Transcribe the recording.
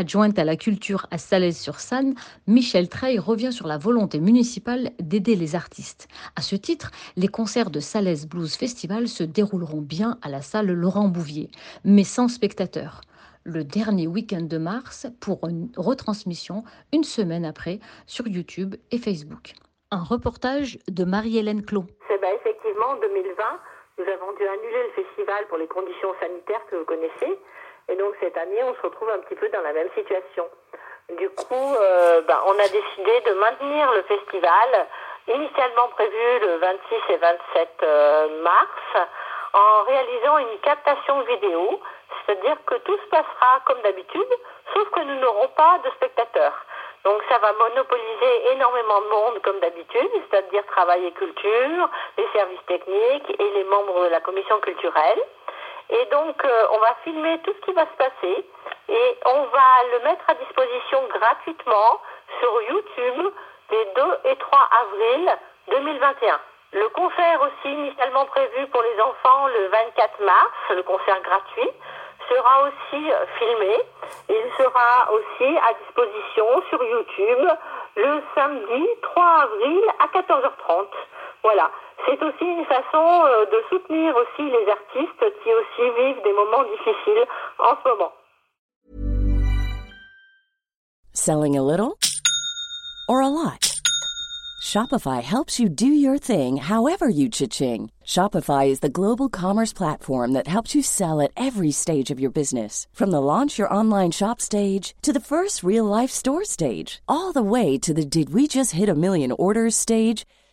Adjointe à la culture à Salaise-sur-Sanne, Michel Treille revient sur la volonté municipale d'aider les artistes. À ce titre, les concerts de Salaise Blues Festival se dérouleront bien à la salle Laurent Bouvier, mais sans spectateurs. Le dernier week-end de mars pour une retransmission une semaine après sur YouTube et Facebook. Un reportage de Marie-Hélène Clot. C'est ben, effectivement en 2020, nous avons dû annuler le festival pour les conditions sanitaires que vous connaissez. Et donc cette année, on se retrouve un petit peu dans la même situation. Du coup, euh, ben, on a décidé de maintenir le festival, initialement prévu le 26 et 27 euh, mars, en réalisant une captation vidéo, c'est-à-dire que tout se passera comme d'habitude, sauf que nous n'aurons pas de spectateurs. Donc ça va monopoliser énormément de monde comme d'habitude, c'est-à-dire travail et culture, les services techniques et les membres de la commission culturelle. Et donc, euh, on va filmer tout ce qui va se passer et on va le mettre à disposition gratuitement sur YouTube les 2 et 3 avril 2021. Le concert aussi initialement prévu pour les enfants le 24 mars, le concert gratuit, sera aussi euh, filmé. Il sera aussi à disposition sur YouTube le samedi 3 avril à 14h30. Voilà. C'est aussi une façon euh, de soutenir aussi les artistes qui aussi vivent des moments difficiles en ce moment. Selling a little or a lot? Shopify helps you do your thing however you cha-ching. Shopify is the global commerce platform that helps you sell at every stage of your business. From the launch your online shop stage to the first real life store stage, all the way to the did we just hit a million orders stage.